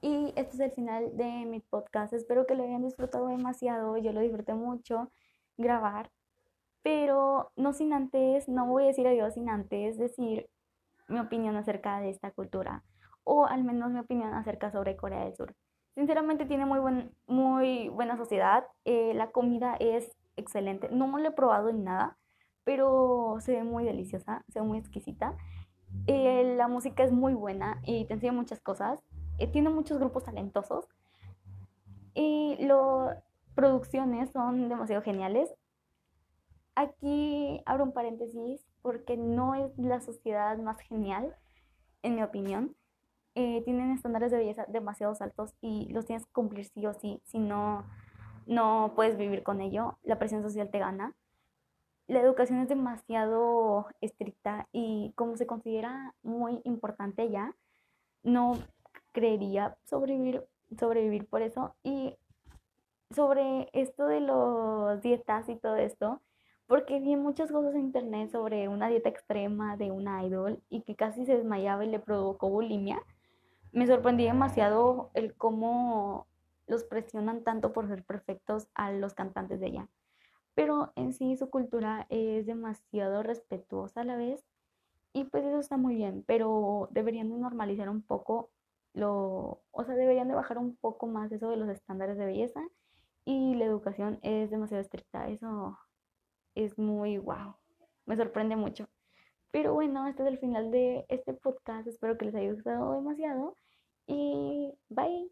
Y este es el final de mi podcast. Espero que lo hayan disfrutado demasiado. Yo lo disfruté mucho grabar. Pero no sin antes, no voy a decir adiós sin antes decir mi opinión acerca de esta cultura. O al menos mi opinión acerca sobre Corea del Sur. Sinceramente tiene muy, buen, muy buena sociedad. Eh, la comida es excelente. No lo he probado ni nada, pero se ve muy deliciosa, se ve muy exquisita. Eh, la música es muy buena y te enseña muchas cosas. Eh, tiene muchos grupos talentosos y las producciones son demasiado geniales. Aquí abro un paréntesis porque no es la sociedad más genial, en mi opinión. Eh, tienen estándares de belleza demasiado altos y los tienes que cumplir sí o sí. Si no, no puedes vivir con ello, la presión social te gana. La educación es demasiado estricta y como se considera muy importante ya, no creería sobrevivir, sobrevivir por eso. Y sobre esto de los dietas y todo esto, porque vi muchas cosas en internet sobre una dieta extrema de una idol y que casi se desmayaba y le provocó bulimia. Me sorprendí demasiado el cómo los presionan tanto por ser perfectos a los cantantes de ella. Pero en sí su cultura es demasiado respetuosa a la vez y pues eso está muy bien, pero deberían de normalizar un poco lo, o sea, deberían de bajar un poco más eso de los estándares de belleza y la educación es demasiado estricta, eso es muy wow, me sorprende mucho. Pero bueno, este es el final de este podcast, espero que les haya gustado demasiado y bye.